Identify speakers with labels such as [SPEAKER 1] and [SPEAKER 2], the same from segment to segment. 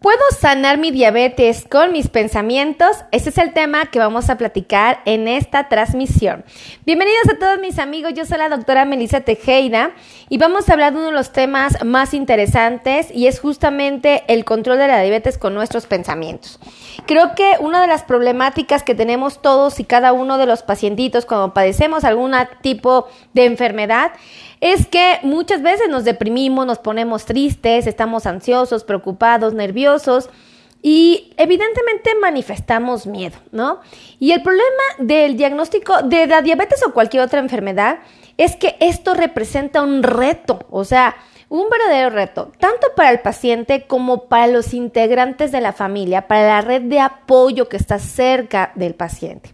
[SPEAKER 1] ¿Puedo sanar mi diabetes con mis pensamientos? Ese es el tema que vamos a platicar en esta transmisión. Bienvenidos a todos mis amigos, yo soy la doctora Melissa Tejeda y vamos a hablar de uno de los temas más interesantes y es justamente el control de la diabetes con nuestros pensamientos. Creo que una de las problemáticas que tenemos todos y cada uno de los pacientitos cuando padecemos algún tipo de enfermedad es que muchas veces nos deprimimos, nos ponemos tristes, estamos ansiosos, preocupados, nerviosos y evidentemente manifestamos miedo, ¿no? Y el problema del diagnóstico de la diabetes o cualquier otra enfermedad es que esto representa un reto, o sea, un verdadero reto, tanto para el paciente como para los integrantes de la familia, para la red de apoyo que está cerca del paciente.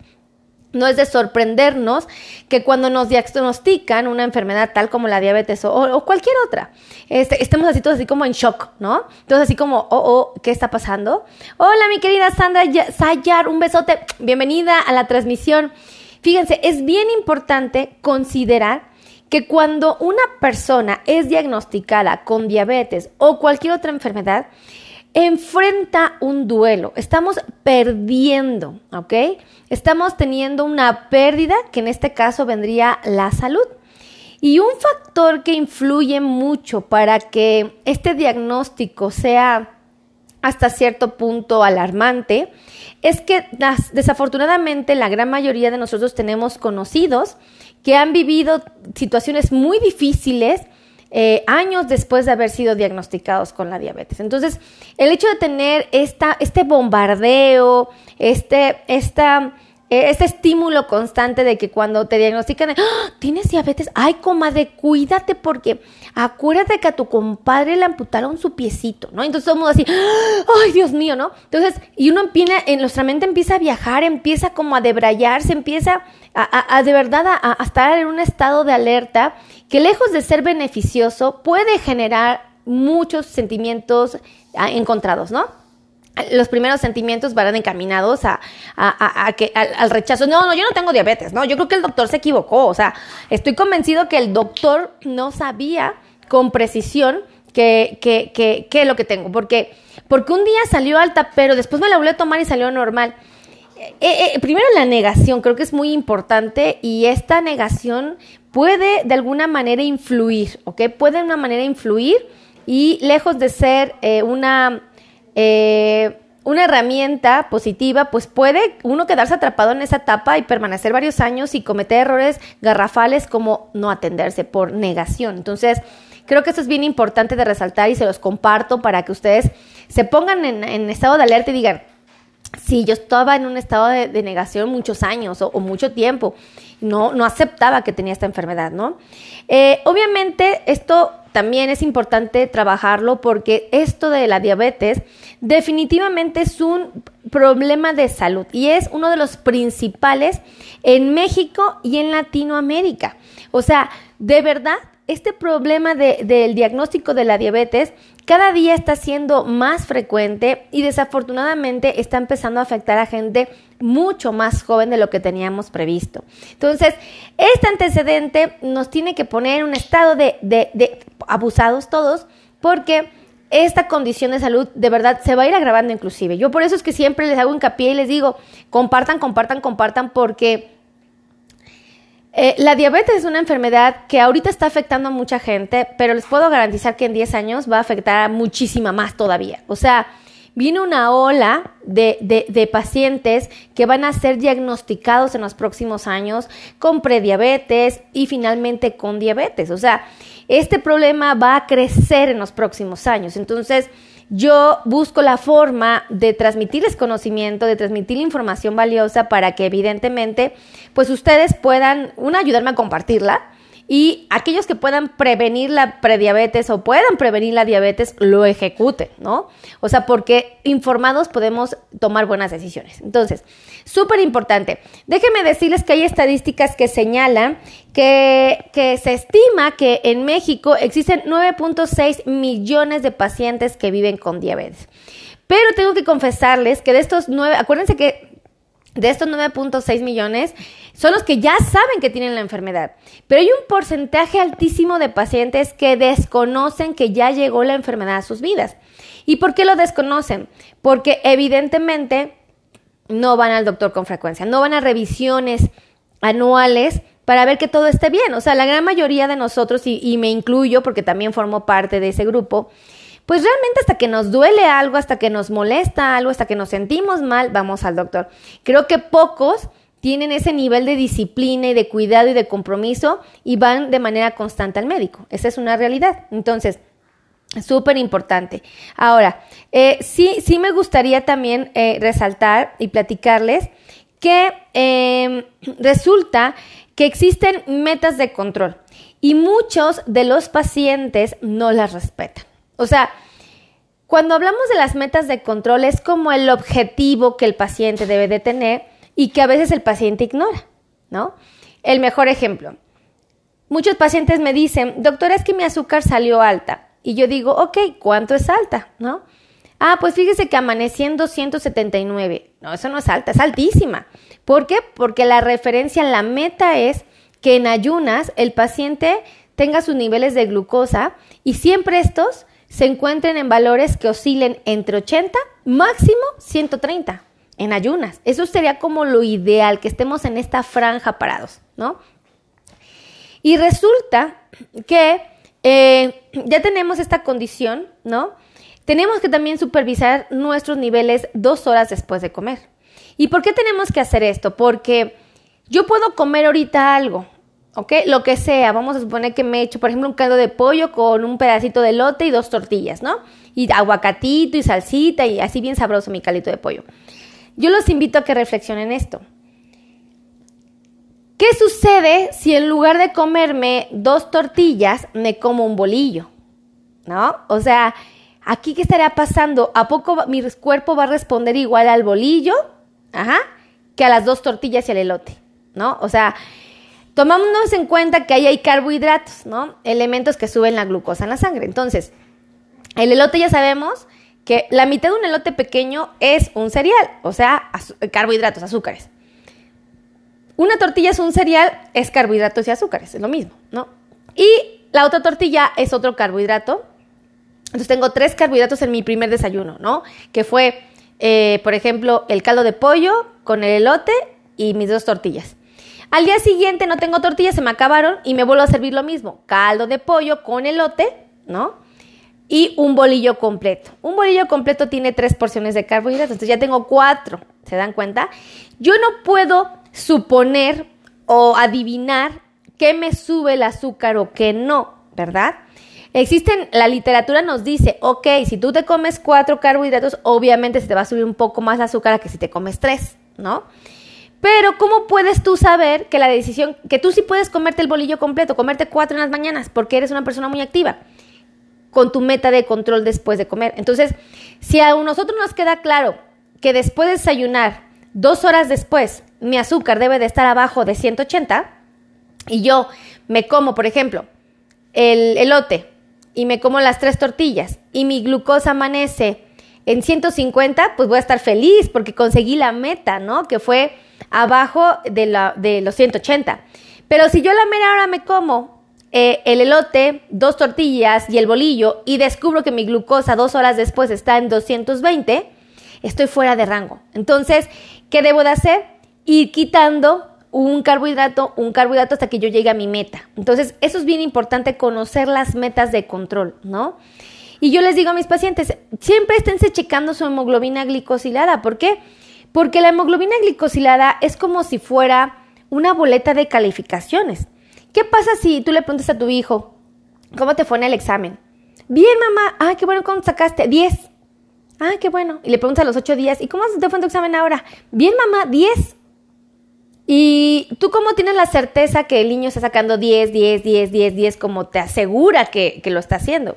[SPEAKER 1] No es de sorprendernos que cuando nos diagnostican una enfermedad tal como la diabetes o, cualquier otra, este, estemos así todos así como en shock, ¿no? Entonces así como, oh, oh, ¿qué está pasando? Hola, mi querida Sandra Sayar, un besote. Bienvenida a la transmisión. Fíjense, es bien importante considerar que cuando una persona es diagnosticada con diabetes o cualquier otra enfermedad, enfrenta un duelo, estamos perdiendo, ¿ok? Estamos teniendo una pérdida que en este caso vendría la salud. Y un factor que influye mucho para que este diagnóstico sea hasta cierto punto alarmante es que desafortunadamente la gran mayoría de nosotros tenemos conocidos que han vivido situaciones muy difíciles eh, años después de haber sido diagnosticados con la diabetes. Entonces, el hecho de tener esta, este bombardeo, este, esta este estímulo constante de que cuando te diagnostican, ¡Ah! tienes diabetes, ay, comadre, cuídate porque acuérdate que a tu compadre le amputaron su piecito, ¿no? Entonces todo el mundo así, ¡Ah! ay, Dios mío, ¿no? Entonces, y uno empieza, en nuestra mente empieza a viajar, empieza como a debrayarse, empieza a, de verdad a, a estar en un estado de alerta que lejos de ser beneficioso puede generar muchos sentimientos ah, encontrados, ¿no? Los primeros sentimientos van encaminados a, que, al, rechazo. No, no, yo no tengo diabetes, no, yo creo que el doctor se equivocó, o sea, estoy convencido que el doctor no sabía con precisión que, que, que, es lo que tengo, porque, porque un día salió alta, pero después me la volví a tomar y salió normal. Eh, eh, primero la negación, creo que es muy importante y esta negación puede de alguna manera influir, ¿ok? Puede de una manera influir y lejos de ser eh, una eh, una herramienta positiva, pues puede uno quedarse atrapado en esa etapa y permanecer varios años y cometer errores garrafales como no atenderse por negación. Entonces, creo que eso es bien importante de resaltar y se los comparto para que ustedes se pongan en, estado de alerta y digan, sí, yo estaba en un estado de, negación muchos años o, mucho tiempo, no, no aceptaba que tenía esta enfermedad, ¿no? Eh, obviamente, esto también es importante trabajarlo porque esto de la diabetes definitivamente es un problema de salud y es uno de los principales en México y en Latinoamérica. O sea, de verdad, este problema del diagnóstico de la diabetes cada día está siendo más frecuente y desafortunadamente está empezando a afectar a gente mucho más joven de lo que teníamos previsto. Entonces, este antecedente nos tiene que poner en un estado de, de abusados todos porque esta condición de salud de verdad se va a ir agravando inclusive. Yo por eso es que siempre les hago hincapié y les digo, compartan, compartan, compartan porque eh, la diabetes es una enfermedad que ahorita está afectando a mucha gente, pero les puedo garantizar que en 10 años va a afectar a muchísima más todavía. O sea, viene una ola de, de, pacientes que van a ser diagnosticados en los próximos años con prediabetes y finalmente con diabetes. O sea, este problema va a crecer en los próximos años. Entonces, yo busco la forma de transmitirles conocimiento, de transmitir información valiosa para que evidentemente, pues ustedes puedan, una, ayudarme a compartirla, y aquellos que puedan prevenir la prediabetes o puedan prevenir la diabetes lo ejecuten, ¿no? O sea, porque informados podemos tomar buenas decisiones. Entonces, súper importante. Déjenme decirles que hay estadísticas que señalan que, que se estima que en México existen 9.6 millones de pacientes que viven con diabetes. Pero tengo que confesarles que de estos nueve, acuérdense que de estos 9.6 millones son los que ya saben que tienen la enfermedad. Pero hay un porcentaje altísimo de pacientes que desconocen que ya llegó la enfermedad a sus vidas. ¿Y por qué lo desconocen? Porque evidentemente no van al doctor con frecuencia, no van a revisiones anuales para ver que todo esté bien. O sea, la gran mayoría de nosotros, y, me incluyo porque también formo parte de ese grupo, pues realmente hasta que nos duele algo, hasta que nos molesta algo, hasta que nos sentimos mal, vamos al doctor. Creo que pocos tienen ese nivel de disciplina y de cuidado y de compromiso y van de manera constante al médico. Esa es una realidad. Entonces, súper importante. Ahora, eh, sí, sí me gustaría también eh, resaltar y platicarles que em, resulta que existen metas de control y muchos de los pacientes no las respetan. O sea, cuando hablamos de las metas de control es como el objetivo que el paciente debe de tener y que a veces el paciente ignora, ¿no? El mejor ejemplo. Muchos pacientes me dicen, doctora, es que mi azúcar salió alta. Y yo digo, ok, ¿cuánto es alta? ¿No? Ah, pues fíjese que amanecí en 279. No, eso no es alta, es altísima. ¿Por qué? Porque la referencia, la meta es que en ayunas el paciente tenga sus niveles de glucosa y siempre estos se encuentren en valores que oscilen entre 80, máximo 130 en ayunas. Eso sería como lo ideal, que estemos en esta franja parados, ¿no? Y resulta que eh, ya tenemos esta condición, ¿no? Tenemos que también supervisar nuestros niveles dos horas después de comer. ¿Y por qué tenemos que hacer esto? Porque yo puedo comer ahorita algo, ¿ok? Lo que sea, vamos a suponer que me he hecho, por ejemplo, un caldo de pollo con un pedacito de lote y dos tortillas, ¿no? Y aguacatito y salsita y así bien sabroso mi caldito de pollo. Yo los invito a que reflexionen esto. ¿Qué sucede si en lugar de comerme dos tortillas me como un bolillo? ¿No? O sea, aquí qué estaría pasando? ¿A poco mi cuerpo va a responder igual al bolillo? Ajá, que a las dos tortillas y al elote, ¿no? O sea, Tomámonos en cuenta que ahí hay carbohidratos, ¿no? Elementos que suben la glucosa en la sangre. Entonces, el elote ya sabemos que la mitad de un elote pequeño es un cereal, o sea, carbohidratos, azúcares. Una tortilla es un cereal, es carbohidratos y azúcares, es lo mismo, ¿no? Y la otra tortilla es otro carbohidrato. Entonces tengo tres carbohidratos en mi primer desayuno, ¿no? Que fue, eh, por ejemplo, el caldo de pollo con el elote y mis dos tortillas. Al día siguiente no tengo tortillas, se me acabaron y me vuelvo a servir lo mismo. Caldo de pollo con elote, ¿no? Y un bolillo completo. Un bolillo completo tiene tres porciones de carbohidratos, entonces ya tengo cuatro. ¿Se dan cuenta? Yo no puedo suponer o adivinar qué me sube el azúcar o qué no, ¿verdad? Existen, la literatura nos dice, ok, si tú te comes cuatro carbohidratos, obviamente se te va a subir un poco más el azúcar que si te comes tres, ¿no? Pero ¿cómo puedes tú saber que la decisión, que tú sí puedes comerte el bolillo completo, comerte cuatro en las mañanas, porque eres una persona muy activa, con tu meta de control después de comer? Entonces, si a nosotros nos queda claro que después de desayunar, dos horas después, mi azúcar debe de estar abajo de 180, y yo me como, por ejemplo, el elote, y me como las tres tortillas, y mi glucosa amanece en 150, pues voy a estar feliz porque conseguí la meta, ¿no? Que fue abajo de, la, de los 180. Pero si yo la mera hora me como eh, el elote, dos tortillas y el bolillo y descubro que mi glucosa dos horas después está en 220, estoy fuera de rango. Entonces, ¿qué debo de hacer? Ir quitando un carbohidrato, un carbohidrato hasta que yo llegue a mi meta. Entonces, eso es bien importante, conocer las metas de control, ¿no? Y yo les digo a mis pacientes, siempre esténse checando su hemoglobina glicosilada. ¿Por qué? Porque la hemoglobina glicosilada es como si fuera una boleta de calificaciones. ¿Qué pasa si tú le preguntas a tu hijo, ¿cómo te fue en el examen? Bien, mamá. Ah, qué bueno, ¿cómo sacaste? 10. Ah, qué bueno. Y le preguntas a los 8 días, ¿y cómo te fue en tu examen ahora? Bien, mamá, 10. ¿Y tú cómo tienes la certeza que el niño está sacando 10, 10, 10, 10, 10, como te asegura que, lo está haciendo?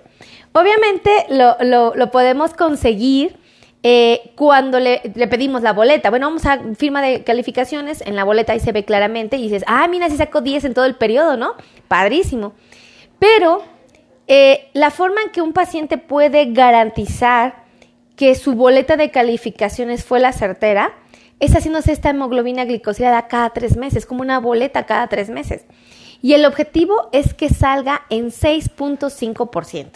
[SPEAKER 1] Obviamente lo podemos conseguir eh, cuando le, pedimos la boleta, bueno, vamos a firma de calificaciones, en la boleta ahí se ve claramente y dices, ah, mira, si sacó 10 en todo el periodo, ¿no? Padrísimo. Pero eh, la forma en que un paciente puede garantizar que su boleta de calificaciones fue la certera, es haciéndose esta hemoglobina glicosilada cada tres meses, como una boleta cada tres meses. Y el objetivo es que salga en 6.5%.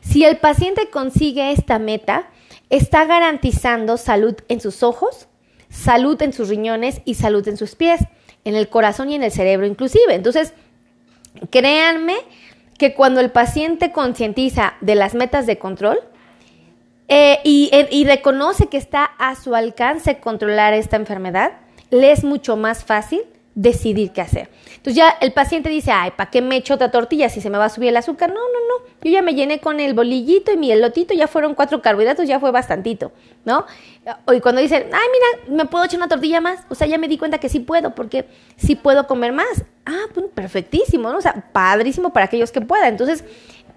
[SPEAKER 1] Si el paciente consigue esta meta, está garantizando salud en sus ojos, salud en sus riñones y salud en sus pies, en el corazón y en el cerebro inclusive. Entonces, créanme que cuando el paciente concientiza de las metas de control eh, y, y reconoce que está a su alcance controlar esta enfermedad, le es mucho más fácil decidir qué hacer. Entonces ya el paciente dice, ay, ¿para qué me echo otra tortilla si se me va a subir el azúcar? No, no, no, yo ya me llené con el bolillito y mi elotito, ya fueron cuatro carbohidratos, ya fue bastantito, ¿no? Y cuando dicen, ay, mira, me puedo echar una tortilla más, o sea, ya me di cuenta que sí puedo, porque sí puedo comer más. Ah, perfectísimo, ¿no? O sea, padrísimo para aquellos que puedan. Entonces,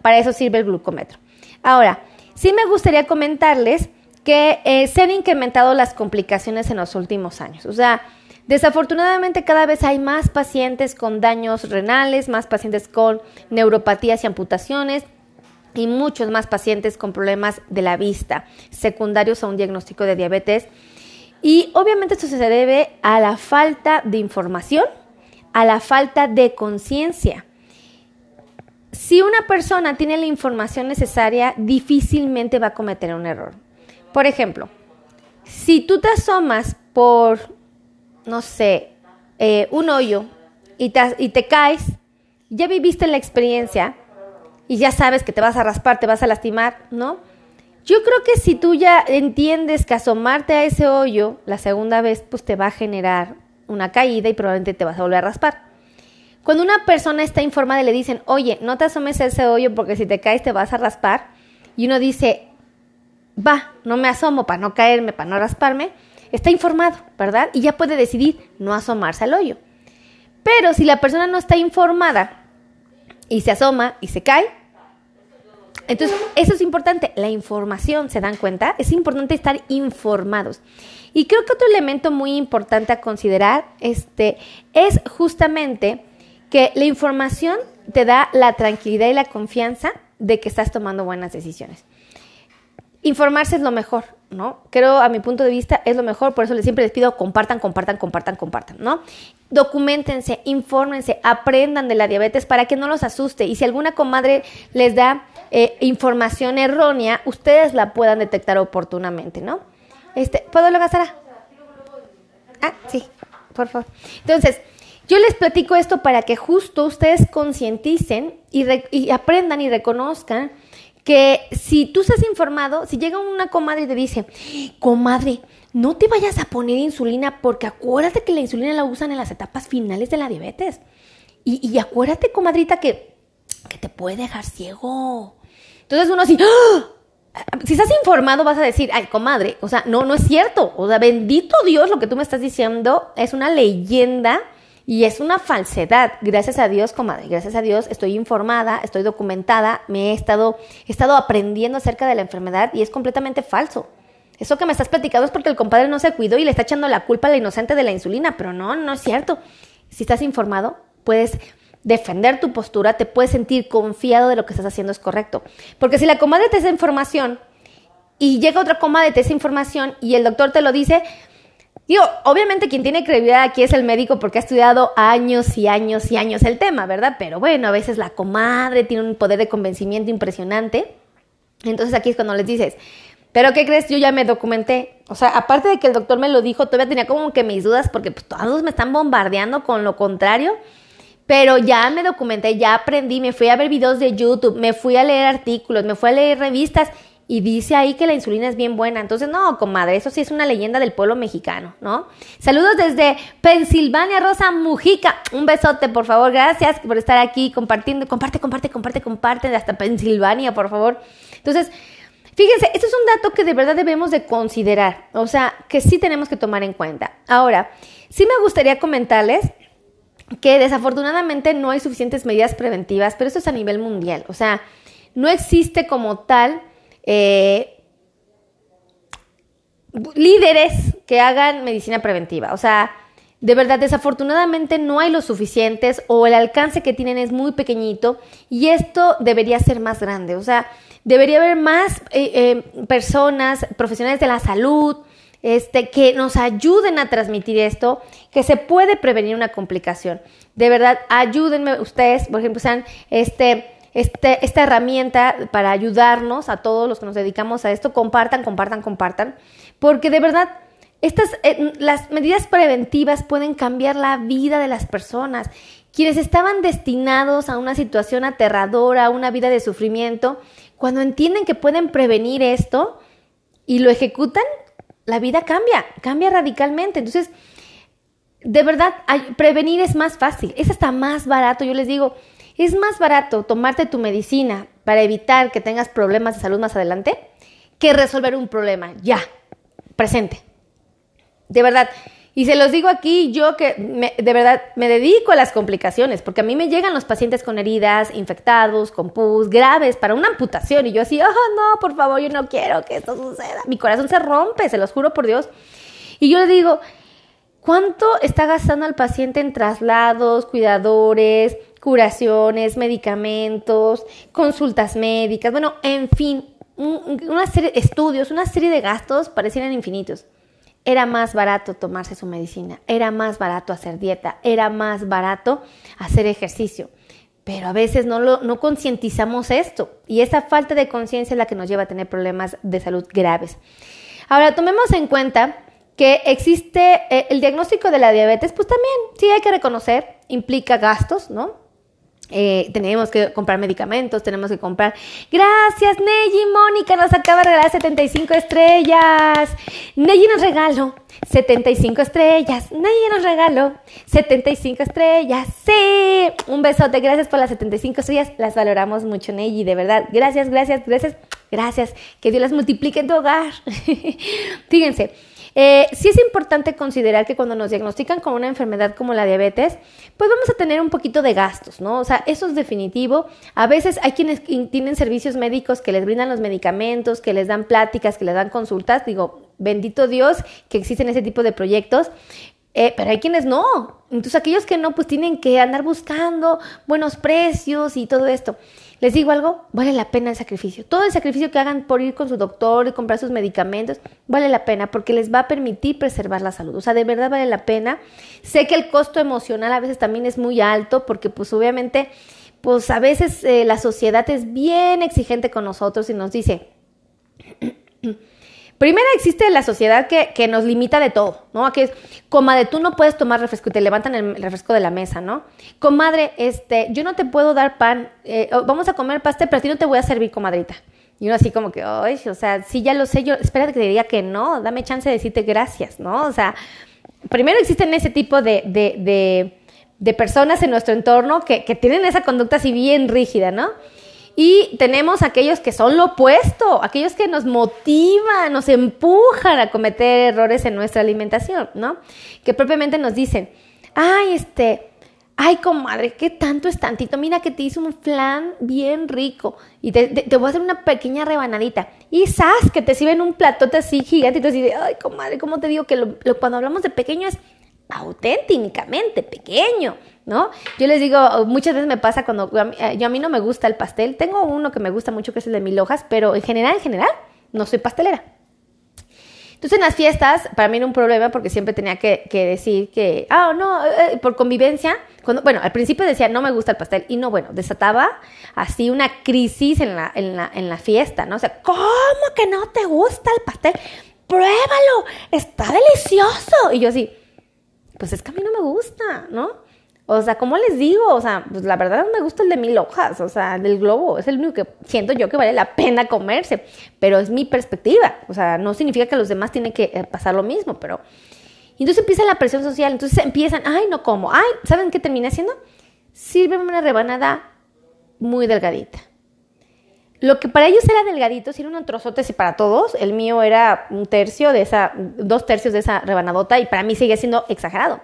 [SPEAKER 1] para eso sirve el glucómetro. Ahora, sí me gustaría comentarles que eh, se han incrementado las complicaciones en los últimos años. O sea, Desafortunadamente cada vez hay más pacientes con daños renales, más pacientes con neuropatías y amputaciones y muchos más pacientes con problemas de la vista secundarios a un diagnóstico de diabetes. Y obviamente esto se debe a la falta de información, a la falta de conciencia. Si una persona tiene la información necesaria, difícilmente va a cometer un error. Por ejemplo, si tú te asomas por no sé, eh, un hoyo y te, caes, ya viviste la experiencia y ya sabes que te vas a raspar, te vas a lastimar, ¿no? Yo creo que si tú ya entiendes que asomarte a ese hoyo la segunda vez, pues te va a generar una caída y probablemente te vas a volver a raspar. Cuando una persona está informada y le dicen, oye, no te asomes a ese hoyo porque si te caes te vas a raspar, y uno dice, va, no me asomo para no caerme, para no rasparme, está informado, ¿verdad? Y ya puede decidir no asomarse al hoyo. Pero si la persona no está informada y se asoma y se cae, entonces eso es importante, la información, ¿se dan cuenta? Es importante estar informados. Y creo que otro elemento muy importante a considerar este, es justamente que la información te da la tranquilidad y la confianza de que estás tomando buenas decisiones. Informarse es lo mejor, ¿no? Creo, a mi punto de vista, es lo mejor, por eso siempre les pido compartan, compartan, compartan, compartan, ¿no? Documentense, infórmense, aprendan de la diabetes para que no los asuste y si alguna comadre les da eh, información errónea, ustedes la puedan detectar oportunamente, ¿no? Este, ¿Puedo lo Sara? Ah, sí, por favor. Entonces, yo les platico esto para que justo ustedes concienticen y, y aprendan y reconozcan que si tú estás informado, si llega una comadre y te dice, comadre, no te vayas a poner insulina porque acuérdate que la insulina la usan en las etapas finales de la diabetes. Y, acuérdate, comadrita, que, que, te puede dejar ciego. Entonces uno así, ¡Ah! si estás informado vas a decir, ay, comadre, o sea, no, no es cierto. O sea, bendito Dios, lo que tú me estás diciendo es una leyenda y es una falsedad. Gracias a Dios, comadre, gracias a Dios estoy informada, estoy documentada, me he estado, he estado aprendiendo acerca de la enfermedad y es completamente falso. Eso que me estás platicando es porque el compadre no se cuidó y le está echando la culpa a la inocente de la insulina, pero no, no es cierto. Si estás informado, puedes defender tu postura, te puedes sentir confiado de lo que estás haciendo es correcto. Porque si la comadre te da información y llega otra comadre te da información y el doctor te lo dice, Digo, obviamente quien tiene credibilidad aquí es el médico porque ha estudiado años y años y años el tema, ¿verdad? Pero bueno, a veces la comadre tiene un poder de convencimiento impresionante. Entonces aquí es cuando les dices, pero ¿qué crees? Yo ya me documenté. O sea, aparte de que el doctor me lo dijo, todavía tenía como que mis dudas porque pues, todos me están bombardeando con lo contrario. Pero ya me documenté, ya aprendí, me fui a ver videos de YouTube, me fui a leer artículos, me fui a leer revistas y dice ahí que la insulina es bien buena. Entonces, no, comadre, eso sí es una leyenda del pueblo mexicano, ¿no? Saludos desde Pensilvania, Rosa Mujica. Un besote, por favor. Gracias por estar aquí compartiendo. Comparte, comparte, comparte, comparte hasta Pensilvania, por favor. Entonces, fíjense, esto es un dato que de verdad debemos de considerar. O sea, que sí tenemos que tomar en cuenta. Ahora, sí me gustaría comentarles que desafortunadamente no hay suficientes medidas preventivas, pero esto es a nivel mundial. O sea, no existe como tal eh, líderes que hagan medicina preventiva. O sea, de verdad, desafortunadamente no hay lo suficientes o el alcance que tienen es muy pequeñito y esto debería ser más grande. O sea, debería haber más eh, eh, personas, profesionales de la salud, este, que nos ayuden a transmitir esto, que se puede prevenir una complicación. De verdad, ayúdenme ustedes, por ejemplo, sean este, este, esta herramienta para ayudarnos a todos los que nos dedicamos a esto, compartan, compartan, compartan, porque de verdad estas, eh, las medidas preventivas pueden cambiar la vida de las personas. Quienes estaban destinados a una situación aterradora, a una vida de sufrimiento, cuando entienden que pueden prevenir esto y lo ejecutan, la vida cambia, cambia radicalmente. Entonces, de verdad, prevenir es más fácil, es hasta más barato. Yo les digo, es más barato tomarte tu medicina para evitar que tengas problemas de salud más adelante que resolver un problema ya, presente. De verdad. Y se los digo aquí, yo que de verdad me dedico a las complicaciones, porque a mí me llegan los pacientes con heridas, infectados, con pus, graves, para una amputación. Y yo así, oh, no, por favor, yo no quiero que esto suceda. Mi corazón se rompe, se los juro por Dios. Y yo le digo, ¿cuánto está gastando el paciente en traslados, cuidadores, curaciones, medicamentos, consultas médicas? Bueno, en fin, una serie de estudios, una serie de gastos parecieran infinitos era más barato tomarse su medicina, era más barato hacer dieta, era más barato hacer ejercicio. Pero a veces no, lo, no concientizamos esto y esa falta de conciencia es la que nos lleva a tener problemas de salud graves. Ahora, tomemos en cuenta que existe eh, el diagnóstico de la diabetes, pues también sí hay que reconocer, implica gastos, ¿no? Eh, tenemos que comprar medicamentos, tenemos que comprar. Gracias, Neji Mónica, nos acaba de regalar 75 estrellas. Neji nos regaló 75 estrellas. Neji nos regaló 75 estrellas. Sí, un besote, gracias por las 75 estrellas. Las valoramos mucho, Neji, de verdad. Gracias, gracias, gracias, gracias. Que Dios las multiplique en tu hogar. Fíjense. Eh, sí es importante considerar que cuando nos diagnostican con una enfermedad como la diabetes, pues vamos a tener un poquito de gastos, ¿no? O sea, eso es definitivo. A veces hay quienes tienen servicios médicos que les brindan los medicamentos, que les dan pláticas, que les dan consultas. Digo, bendito Dios que existen ese tipo de proyectos. Eh, pero hay quienes no. Entonces aquellos que no, pues tienen que andar buscando buenos precios y todo esto. Les digo algo, vale la pena el sacrificio. Todo el sacrificio que hagan por ir con su doctor y comprar sus medicamentos, vale la pena porque les va a permitir preservar la salud. O sea, de verdad vale la pena. Sé que el costo emocional a veces también es muy alto porque pues obviamente, pues a veces eh, la sociedad es bien exigente con nosotros y nos dice... Primero existe la sociedad que, que, nos limita de todo, ¿no? Que es, comadre, tú no puedes tomar refresco y te levantan el refresco de la mesa, ¿no? Comadre, este, yo no te puedo dar pan, eh, vamos a comer pastel, pero a ti no te voy a servir, comadrita. Y uno así como que, ay, o sea, sí ya lo sé, yo, espérate que te diga que no, dame chance de decirte gracias, ¿no? O sea, primero existen ese tipo de, de, de, de personas en nuestro entorno que, que tienen esa conducta así bien rígida, ¿no? Y tenemos aquellos que son lo opuesto, aquellos que nos motivan, nos empujan a cometer errores en nuestra alimentación, ¿no? Que propiamente nos dicen, ay, este, ay, comadre, ¿qué tanto es tantito? Mira que te hice un flan bien rico y te, voy a hacer una pequeña rebanadita. Y sabes que te sirven un platote así gigante y tú dices, ay, comadre, ¿cómo te digo que cuando hablamos de pequeño es auténticamente pequeño, ¿no? Yo les digo, muchas veces me pasa cuando yo a mí no me gusta el pastel, tengo uno que me gusta mucho que es el de mil hojas, pero en general, en general, no soy pastelera. Entonces en las fiestas para mí era un problema porque siempre tenía que, decir que, ah, no, eh, eh, por convivencia, bueno, al principio decía no me gusta el pastel y no, bueno, desataba así una crisis en la, en la, en la fiesta, ¿no? O sea, ¿cómo que no te gusta el pastel? Pruébalo, está delicioso. Y yo así, pues es que a mí no me gusta, ¿no? O sea, ¿cómo les digo? O sea, pues la verdad me gusta el de mil hojas, o sea, del globo. Es el único que siento yo que vale la pena comerse. Pero es mi perspectiva. O sea, no significa que los demás tienen que eh, pasar lo mismo, pero... Entonces empieza la presión social. Entonces empiezan, ay, no como. Ay, ¿saben qué termina haciendo? Sírveme una rebanada muy delgadita. Lo que para ellos era delgadito, si era un trozote, y para todos, el mío era un tercio de esa, dos tercios de esa rebanadota y para mí sigue siendo exagerado.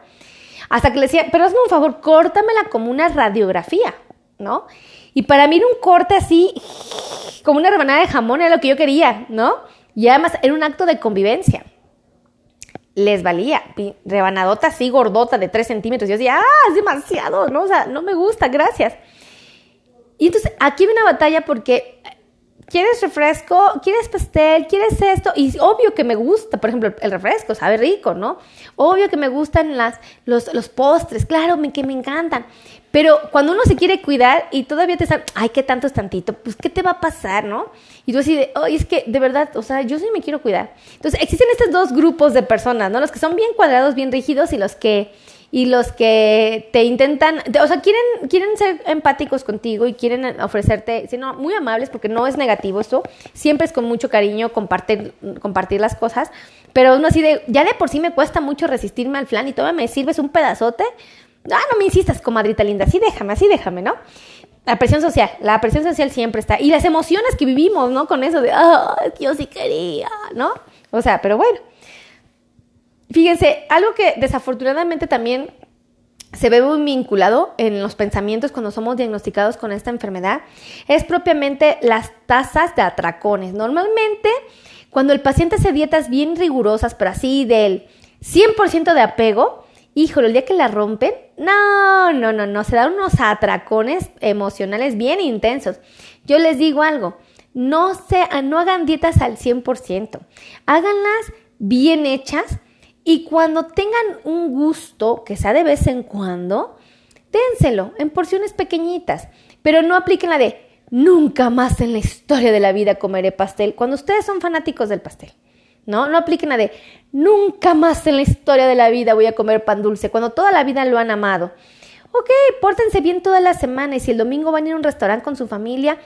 [SPEAKER 1] Hasta que le decía, pero hazme un favor, córtamela como una radiografía, ¿no? Y para mí era un corte así, como una rebanada de jamón, era lo que yo quería, ¿no? Y además era un acto de convivencia. Les valía, rebanadota así gordota de 3 centímetros. Yo decía, ah, es demasiado, ¿no? O sea, no me gusta, gracias. Y entonces aquí hay una batalla porque ¿quieres refresco? ¿Quieres pastel? ¿Quieres esto? Y obvio que me gusta, por ejemplo, el refresco, sabe rico, ¿no? Obvio que me gustan las, los, los postres, claro, que me encantan. Pero cuando uno se quiere cuidar y todavía te sabe, ay, ¿qué tanto es tantito? Pues, ¿qué te va a pasar, no? Y tú así de, ay, es que de verdad, o sea, yo sí me quiero cuidar. Entonces, existen estos dos grupos de personas, ¿no? Los que son bien cuadrados, bien rígidos y los que y los que te intentan, o sea, quieren, quieren ser empáticos contigo y quieren ofrecerte, sino muy amables, porque no es negativo esto, siempre es con mucho cariño compartir, compartir las cosas, pero uno así de, ya de por sí me cuesta mucho resistirme al flan y todavía me sirves un pedazote, ah, no me insistas, comadrita linda, así déjame, así déjame, ¿no? La presión social, la presión social siempre está, y las emociones que vivimos, ¿no? Con eso de, ah, yo sí quería, ¿no? O sea, pero bueno. Fíjense, algo que desafortunadamente también se ve muy vinculado en los pensamientos cuando somos diagnosticados con esta enfermedad es propiamente las tasas de atracones. Normalmente, cuando el paciente hace dietas bien rigurosas, pero así del 100% de apego, híjole, el día que la rompen, no, no, no, no, se dan unos atracones emocionales bien intensos. Yo les digo algo, no, se, no hagan dietas al 100%, háganlas bien hechas y cuando tengan un gusto, que sea de vez en cuando, dénselo en porciones pequeñitas, pero no apliquen la de nunca más en la historia de la vida comeré pastel cuando ustedes son fanáticos del pastel. ¿No? No apliquen la de nunca más en la historia de la vida voy a comer pan dulce cuando toda la vida lo han amado. Ok, pórtense bien toda la semana y si el domingo van a ir a un restaurante con su familia,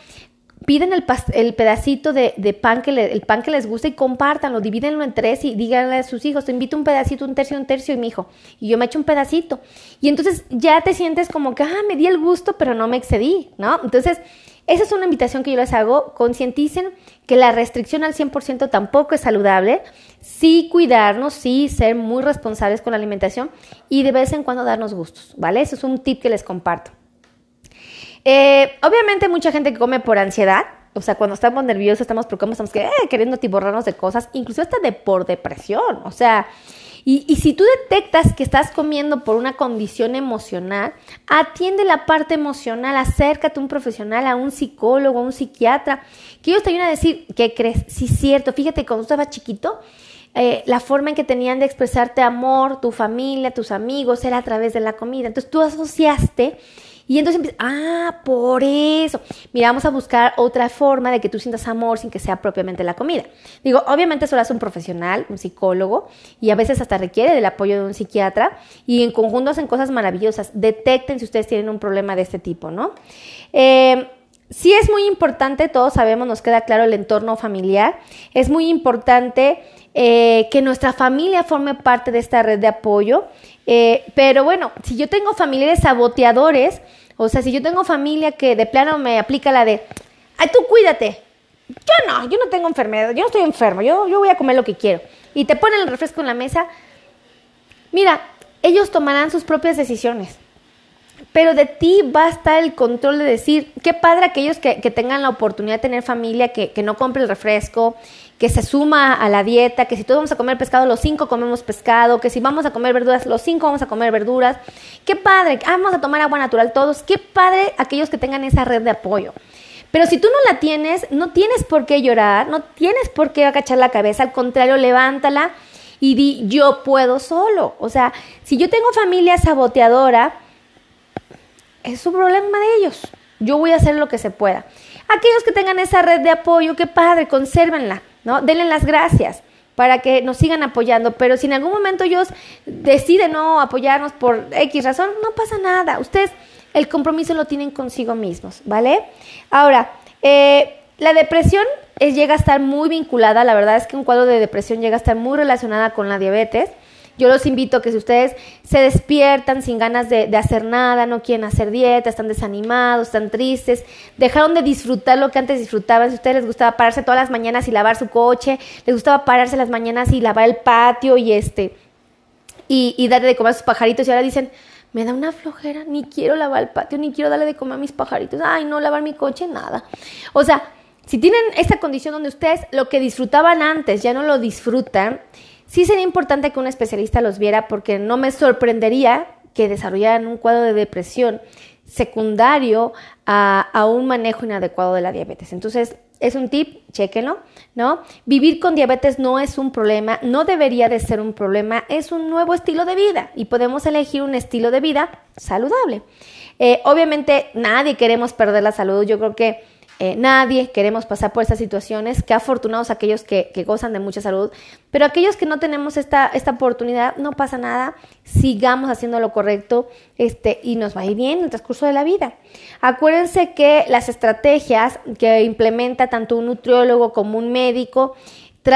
[SPEAKER 1] piden el, el pedacito de, pan que el pan que les gusta y compártanlo, divídenlo en tres y díganle a sus hijos, te invito un pedacito, un tercio, un tercio y mi hijo, y yo me echo un pedacito. Y entonces ya te sientes como que, ah, me di el gusto, pero no me excedí, ¿no? Entonces, esa es una invitación que yo les hago, concienticen que la restricción al 100% tampoco es saludable, sí cuidarnos, sí ser muy responsables con la alimentación y de vez en cuando darnos gustos, ¿vale? Eso es un tip que les comparto. Eh, obviamente mucha gente que come por ansiedad, o sea, cuando estamos nerviosos, estamos preocupados, estamos que, eh, queriendo tiborrarnos de cosas, incluso hasta de por depresión, o sea, y, si tú detectas que estás comiendo por una condición emocional, atiende la parte emocional, acércate a un profesional, a un psicólogo, a un psiquiatra, que ellos te ayuden a decir, ¿qué crees? Sí, cierto, fíjate, cuando estabas chiquito, eh, la forma en que tenían de expresarte amor, tu familia, tus amigos, era a través de la comida. Entonces tú asociaste y entonces empieza, ah, por eso. Mira, vamos a buscar otra forma de que tú sientas amor sin que sea propiamente la comida. Digo, obviamente eso lo hace un profesional, un psicólogo, y a veces hasta requiere del apoyo de un psiquiatra, y en conjunto hacen cosas maravillosas. Detecten si ustedes tienen un problema de este tipo, ¿no? Eh, sí es muy importante, todos sabemos, nos queda claro el entorno familiar. Es muy importante eh, que nuestra familia forme parte de esta red de apoyo. Eh, pero bueno, si yo tengo familiares saboteadores, o sea, si yo tengo familia que de plano me aplica la de, ay, tú cuídate. Yo no, yo no tengo enfermedad, yo no estoy enfermo, yo, yo voy a comer lo que quiero. Y te ponen el refresco en la mesa. Mira, ellos tomarán sus propias decisiones. Pero de ti va a estar el control de decir, qué padre aquellos que, que tengan la oportunidad de tener familia, que, que no compre el refresco, que se suma a la dieta, que si todos vamos a comer pescado, los cinco comemos pescado, que si vamos a comer verduras, los cinco vamos a comer verduras. Qué padre, ah, vamos a tomar agua natural todos, qué padre aquellos que tengan esa red de apoyo. Pero si tú no la tienes, no tienes por qué llorar, no tienes por qué agachar la cabeza, al contrario, levántala y di, yo puedo solo. O sea, si yo tengo familia saboteadora, es un problema de ellos. Yo voy a hacer lo que se pueda. Aquellos que tengan esa red de apoyo, qué padre, consérvenla. ¿No? Denle las gracias para que nos sigan apoyando, pero si en algún momento ellos deciden no apoyarnos por X razón, no pasa nada. Ustedes el compromiso lo tienen consigo mismos, ¿vale? Ahora, eh, la depresión llega a estar muy vinculada, la verdad es que un cuadro de depresión llega a estar muy relacionada con la diabetes. Yo los invito a que si ustedes se despiertan sin ganas de, hacer nada, no quieren hacer dieta, están desanimados, están tristes, dejaron de disfrutar lo que antes disfrutaban, si a ustedes les gustaba pararse todas las mañanas y lavar su coche, les gustaba pararse las mañanas y lavar el patio y este y, y darle de comer a sus pajaritos y ahora dicen, me da una flojera, ni quiero lavar el patio, ni quiero darle de comer a mis pajaritos, ay, no lavar mi coche, nada. O sea, si tienen esta condición donde ustedes lo que disfrutaban antes ya no lo disfrutan, Sí sería importante que un especialista los viera porque no me sorprendería que desarrollaran un cuadro de depresión secundario a, un manejo inadecuado de la diabetes. Entonces, es un tip, chéquenlo, ¿no? Vivir con diabetes no es un problema, no debería de ser un problema, es un nuevo estilo de vida y podemos elegir un estilo de vida saludable. Eh, obviamente nadie queremos perder la salud, yo creo que eh, nadie queremos pasar por estas situaciones, qué afortunados aquellos que, gozan de mucha salud, pero aquellos que no tenemos esta, esta oportunidad, no pasa nada, sigamos haciendo lo correcto este, y nos va a ir bien en el transcurso de la vida. Acuérdense que las estrategias que implementa tanto un nutriólogo como un médico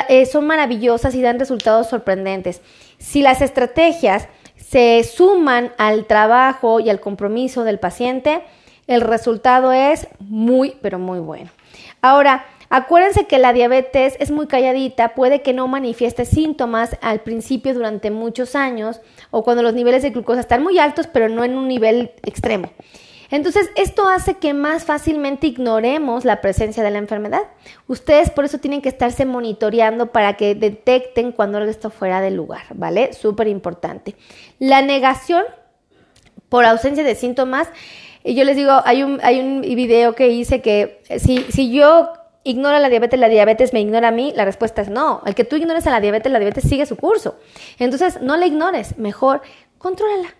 [SPEAKER 1] eh, son maravillosas y dan resultados sorprendentes. Si las estrategias se suman al trabajo y al compromiso del paciente, el resultado es muy, pero muy bueno. Ahora, acuérdense que la diabetes es muy calladita, puede que no manifieste síntomas al principio durante muchos años o cuando los niveles de glucosa están muy altos, pero no en un nivel extremo. Entonces, esto hace que más fácilmente ignoremos la presencia de la enfermedad. Ustedes por eso tienen que estarse monitoreando para que detecten cuando algo está fuera de lugar, ¿vale? Súper importante. La negación por ausencia de síntomas y yo les digo, hay un, hay un video que dice que si, si yo ignoro la diabetes, la diabetes me ignora a mí, la respuesta es no. El que tú ignores a la diabetes, la diabetes sigue su curso. Entonces, no la ignores, mejor contrólala.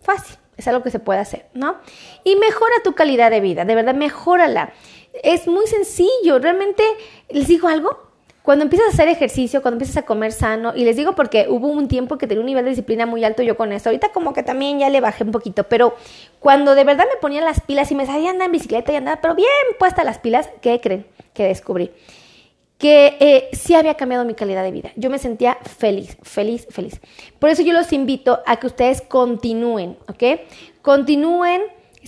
[SPEAKER 1] Fácil, es algo que se puede hacer, ¿no? Y mejora tu calidad de vida, de verdad, mejórala. Es muy sencillo, realmente, les digo algo, cuando empiezas a hacer ejercicio, cuando empiezas a comer sano, y les digo porque hubo un tiempo que tenía un nivel de disciplina muy alto yo con eso, ahorita como que también ya le bajé un poquito, pero cuando de verdad me ponía las pilas y me salía andar en bicicleta y andaba, pero bien puesta las pilas, ¿qué creen? Que descubrí que eh, sí había cambiado mi calidad de vida. Yo me sentía feliz, feliz, feliz. Por eso yo los invito a que ustedes continúen, ¿ok? Continúen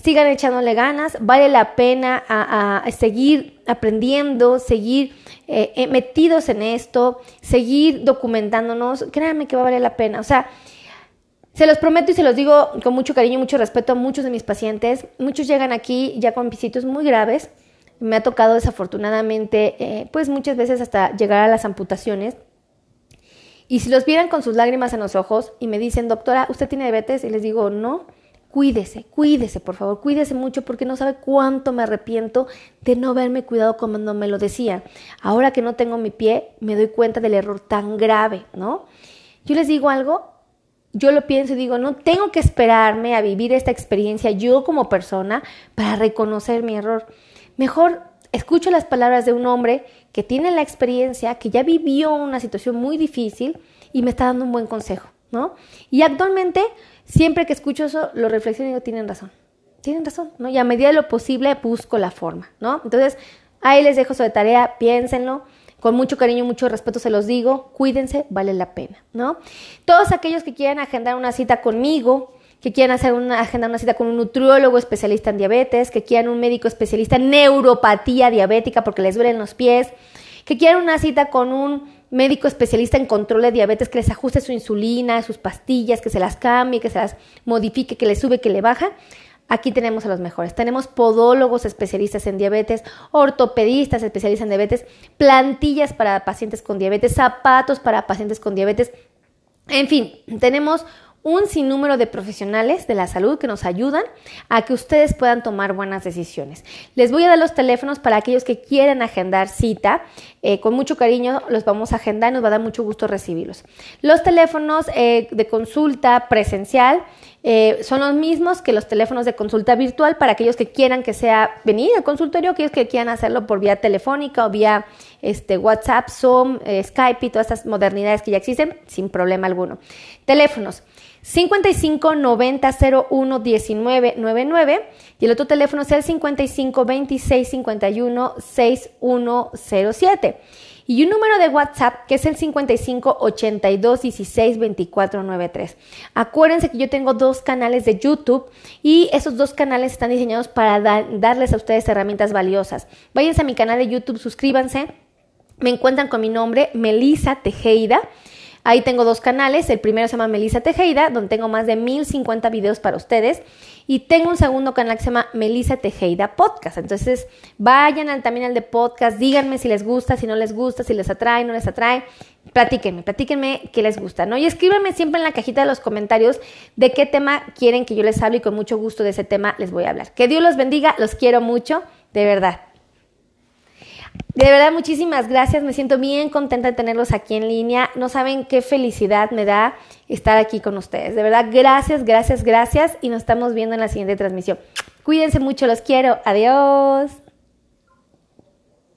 [SPEAKER 1] sigan echándole ganas, vale la pena a, seguir aprendiendo, seguir eh, eh, metidos en esto, seguir documentándonos, créanme que va a valer la pena. O sea, se los prometo y se los digo con mucho cariño y mucho respeto a muchos de mis pacientes. Muchos llegan aquí ya con visitos muy graves. Me ha tocado desafortunadamente, eh, pues muchas veces hasta llegar a las amputaciones. Y si los vieran con sus lágrimas en los ojos y me dicen, doctora, ¿usted tiene diabetes? Y les digo, no Cuídese, cuídese, por favor, cuídese mucho porque no sabe cuánto me arrepiento de no haberme cuidado como no me lo decía. Ahora que no tengo mi pie, me doy cuenta del error tan grave, ¿no? Yo les digo algo, yo lo pienso y digo, no tengo que esperarme a vivir esta experiencia yo como persona para reconocer mi error. Mejor escucho las palabras de un hombre que tiene la experiencia, que ya vivió una situación muy difícil y me está dando un buen consejo, ¿no? Y actualmente siempre que escucho eso, lo reflexiono y digo, tienen razón, tienen razón, ¿no? Y a medida de lo posible busco la forma, ¿no? Entonces, ahí les dejo de tarea, piénsenlo, con mucho cariño mucho respeto se los digo, cuídense, vale la pena, ¿no? Todos aquellos que quieran agendar una cita conmigo, que quieran hacer una, agendar una cita con un nutriólogo especialista en diabetes, que quieran un médico especialista en neuropatía diabética porque les duelen los pies, que quieran una cita con un médico especialista en control de diabetes que les ajuste su insulina, sus pastillas, que se las cambie, que se las modifique, que le sube, que le baja. Aquí tenemos a los mejores. Tenemos podólogos especialistas en diabetes, ortopedistas especialistas en diabetes, plantillas para pacientes con diabetes, zapatos para pacientes con diabetes. En fin, tenemos un sinnúmero de profesionales de la salud que nos ayudan a que ustedes puedan tomar buenas decisiones. Les voy a dar los teléfonos para aquellos que quieren agendar cita. Eh, con mucho cariño los vamos a agendar y nos va a dar mucho gusto recibirlos. Los teléfonos eh, de consulta presencial eh, son los mismos que los teléfonos de consulta virtual para aquellos que quieran que sea venir al consultorio, aquellos que quieran hacerlo por vía telefónica o vía este, WhatsApp, Zoom, Skype y todas estas modernidades que ya existen, sin problema alguno. Teléfonos 55 90 01 19 99 y el otro teléfono es el 55 26 51 6107 y un número de WhatsApp que es el 55 82 16 24 93. Acuérdense que yo tengo dos canales de YouTube y esos dos canales están diseñados para darles a ustedes herramientas valiosas. Váyanse a mi canal de YouTube, suscríbanse. Me encuentran con mi nombre, Melisa Tejeda. Ahí tengo dos canales. El primero se llama Melissa Tejeda, donde tengo más de 1050 videos para ustedes. Y tengo un segundo canal que se llama Melissa Tejeda Podcast. Entonces, vayan también al de podcast, díganme si les gusta, si no les gusta, si les atrae, no les atrae. Platíquenme, platíquenme qué les gusta, ¿no? Y escríbanme siempre en la cajita de los comentarios de qué tema quieren que yo les hable y con mucho gusto de ese tema les voy a hablar. Que Dios los bendiga, los quiero mucho, de verdad. De verdad, muchísimas gracias. Me siento bien contenta de tenerlos aquí en línea. No saben qué felicidad me da estar aquí con ustedes. De verdad, gracias, gracias, gracias. Y nos estamos viendo en la siguiente transmisión. Cuídense mucho, los quiero. Adiós.